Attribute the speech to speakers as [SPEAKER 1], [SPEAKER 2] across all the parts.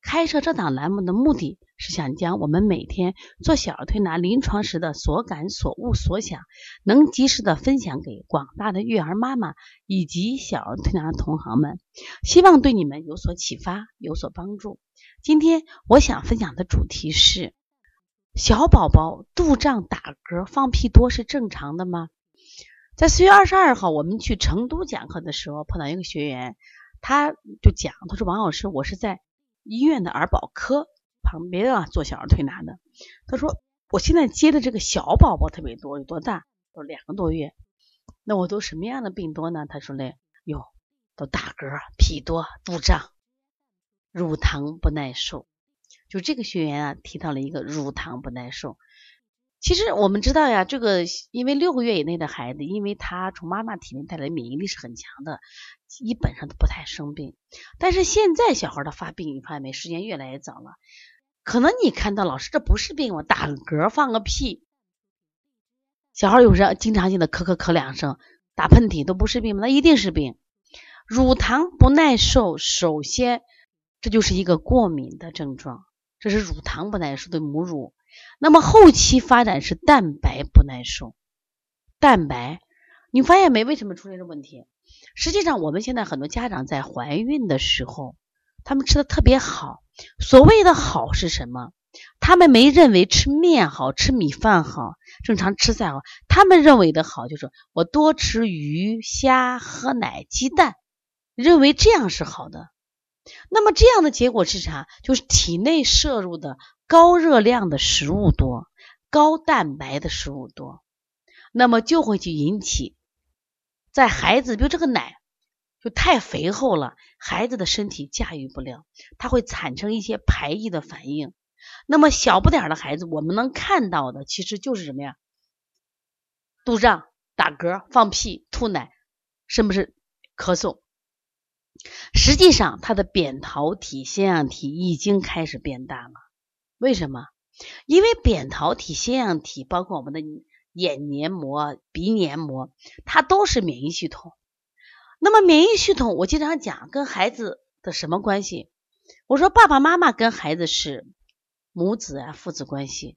[SPEAKER 1] 开设这档栏目的目的是想将我们每天做小儿推拿临床时的所感所悟所想，能及时的分享给广大的育儿妈妈以及小儿推拿的同行们，希望对你们有所启发，有所帮助。今天我想分享的主题是：小宝宝肚胀、打嗝、放屁多是正常的吗？在四月二十二号，我们去成都讲课的时候，碰到一个学员，他就讲，他说：“王老师，我是在。”医院的儿保科旁边啊，做小儿推拿的。他说：“我现在接的这个小宝宝特别多，有多大？都两个多月。那我都什么样的病多呢？”他说嘞：“哟，都打嗝、屁多、肚胀、乳糖不耐受。”就这个学员啊，提到了一个乳糖不耐受。其实我们知道呀，这个因为六个月以内的孩子，因为他从妈妈体内带来的免疫力是很强的，基本上都不太生病。但是现在小孩的发病，你发现没？时间越来越早了。可能你看到老师这不是病，我打个嗝放个屁，小孩有时候经常性的咳咳咳两声，打喷嚏都不是病吗？那一定是病。乳糖不耐受，首先这就是一个过敏的症状，这是乳糖不耐受的母乳。那么后期发展是蛋白不耐受，蛋白，你发现没？为什么出现这问题？实际上，我们现在很多家长在怀孕的时候，他们吃的特别好。所谓的好是什么？他们没认为吃面好吃米饭好，正常吃菜好。他们认为的好就是我多吃鱼虾、喝奶、鸡蛋，认为这样是好的。那么这样的结果是啥？就是体内摄入的。高热量的食物多，高蛋白的食物多，那么就会去引起在孩子，比如这个奶就太肥厚了，孩子的身体驾驭不了，它会产生一些排异的反应。那么小不点的孩子，我们能看到的其实就是什么呀？肚胀、打嗝、放屁、吐奶，是不是咳嗽？实际上，他的扁桃体、腺样体已经开始变大了。为什么？因为扁桃体、腺样体，包括我们的眼黏膜、鼻黏膜，它都是免疫系统。那么免疫系统，我经常讲跟孩子的什么关系？我说爸爸妈妈跟孩子是母子啊父子关系。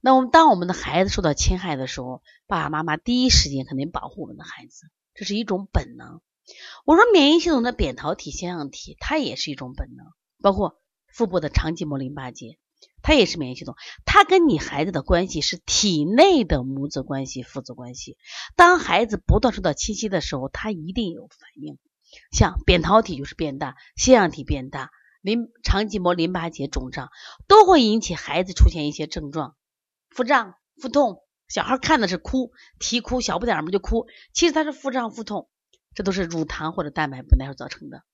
[SPEAKER 1] 那我们当我们的孩子受到侵害的时候，爸爸妈妈第一时间肯定保护我们的孩子，这是一种本能。我说免疫系统的扁桃体、腺样体，它也是一种本能，包括腹部的肠系膜淋巴结。它也是免疫系统，它跟你孩子的关系是体内的母子关系、父子关系。当孩子不断受到侵袭的时候，他一定有反应，像扁桃体就是变大，腺样体变大，淋肠系膜淋巴结肿胀，都会引起孩子出现一些症状，腹胀、腹痛。小孩看的是哭，啼哭，小不点儿嘛就哭，其实他是腹胀、腹痛。这都是乳糖或者蛋白不耐受造成的。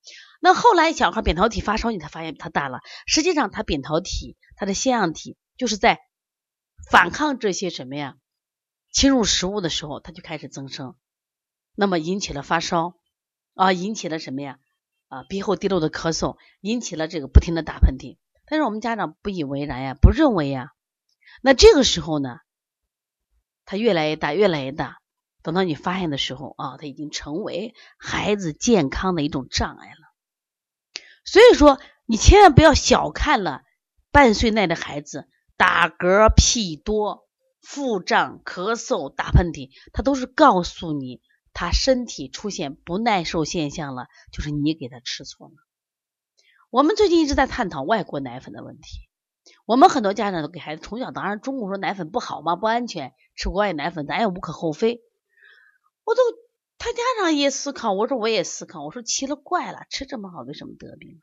[SPEAKER 1] 那后来小孩扁桃体发烧，你才发现他大了。实际上，他扁桃体、他的腺样体就是在反抗这些什么呀？侵入食物的时候，它就开始增生，那么引起了发烧啊，引起了什么呀？啊，鼻后滴漏的咳嗽，引起了这个不停的打喷嚏。但是我们家长不以为然呀，不认为呀。那这个时候呢，他越来越大，越来越大。等到你发现的时候啊，它已经成为孩子健康的一种障碍了。所以说，你千万不要小看了半岁内的孩子打嗝、屁多、腹胀、咳嗽、打喷嚏，他都是告诉你他身体出现不耐受现象了，就是你给他吃错了。我们最近一直在探讨外国奶粉的问题，我们很多家长都给孩子从小，当然中国说奶粉不好嘛，不安全，吃国外奶粉咱也无可厚非。我都，他家长也思考，我说我也思考，我说奇了怪了，吃这么好，为什么得病？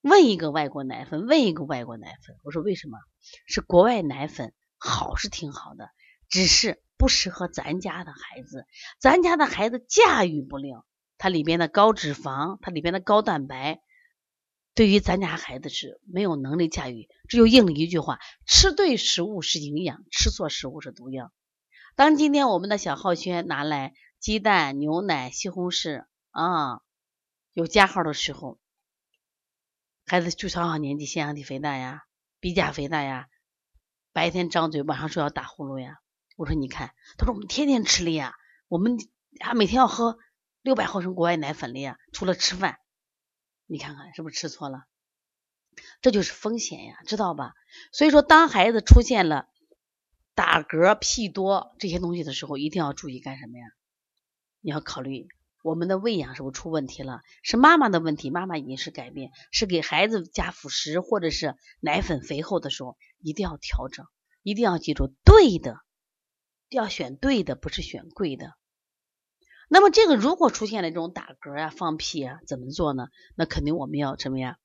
[SPEAKER 1] 问一个外国奶粉，问一个外国奶粉，我说为什么？是国外奶粉好是挺好的，只是不适合咱家的孩子，咱家的孩子驾驭不了，它里边的高脂肪，它里边的高蛋白，对于咱家孩子是没有能力驾驭。这就应了一句话：吃对食物是营养，吃错食物是毒药。当今天我们的小浩轩拿来鸡蛋、牛奶、西红柿啊有加号的时候，孩子就小小年纪腺样体肥大呀，鼻甲肥大呀，白天张嘴，晚上睡觉打呼噜呀。我说你看，他说我们天天吃了呀，我们还每天要喝六百毫升国外奶粉了呀，除了吃饭，你看看是不是吃错了？这就是风险呀，知道吧？所以说，当孩子出现了打嗝、屁多这些东西的时候，一定要注意干什么呀？你要考虑我们的喂养是不是出问题了？是妈妈的问题，妈妈饮食改变，是给孩子加辅食或者是奶粉肥厚的时候，一定要调整，一定要记住对的。要选对的，不是选贵的。那么这个如果出现了这种打嗝呀、放屁啊，怎么做呢？那肯定我们要什么呀？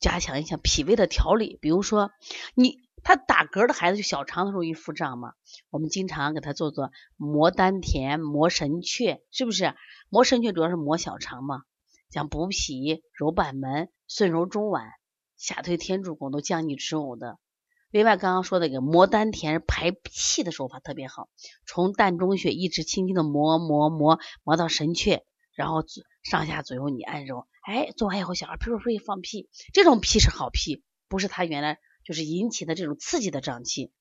[SPEAKER 1] 加强一下脾胃的调理。比如说，你他打嗝的孩子就小肠容易腹胀嘛，我们经常给他做做摩丹田、摩神阙，是不是？摩神阙主要是摩小肠嘛，像补脾、揉板门、顺揉中脘、下推天柱宫都降逆止呕的。另外，刚刚说的个摩丹田排气的手法特别好，从膻中穴一直轻轻的磨磨磨磨到神阙，然后上下左右你按揉，哎，做完以后小孩噗噗噗放屁，这种屁是好屁，不是他原来就是引起的这种刺激的胀气。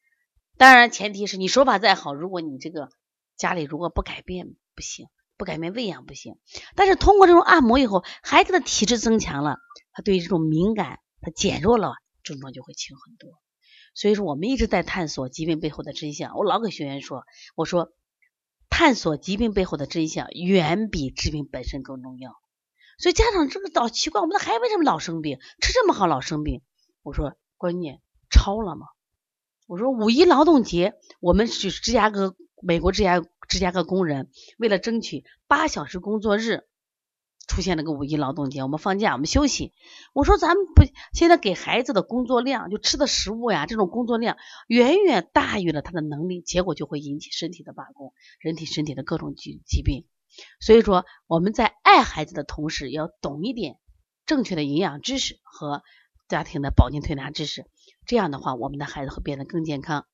[SPEAKER 1] 当然，前提是你手法再好，如果你这个家里如果不改变不行，不改变喂养不行。但是通过这种按摩以后，孩子的体质增强了，他对于这种敏感他减弱了，症状就会轻很多。所以说，我们一直在探索疾病背后的真相。我老给学员说，我说探索疾病背后的真相远比治病本身更重要。所以家长这个老奇怪，我们的孩子为什么老生病，吃这么好老生病？我说观念超了吗？我说五一劳动节，我们是芝加哥美国芝加芝加哥工人，为了争取八小时工作日。出现了个五一劳动节，我们放假，我们休息。我说咱们不现在给孩子的工作量，就吃的食物呀，这种工作量远远大于了他的能力，结果就会引起身体的罢工，人体身体的各种疾疾病。所以说我们在爱孩子的同时，要懂一点正确的营养知识和家庭的保健推拿知识，这样的话，我们的孩子会变得更健康。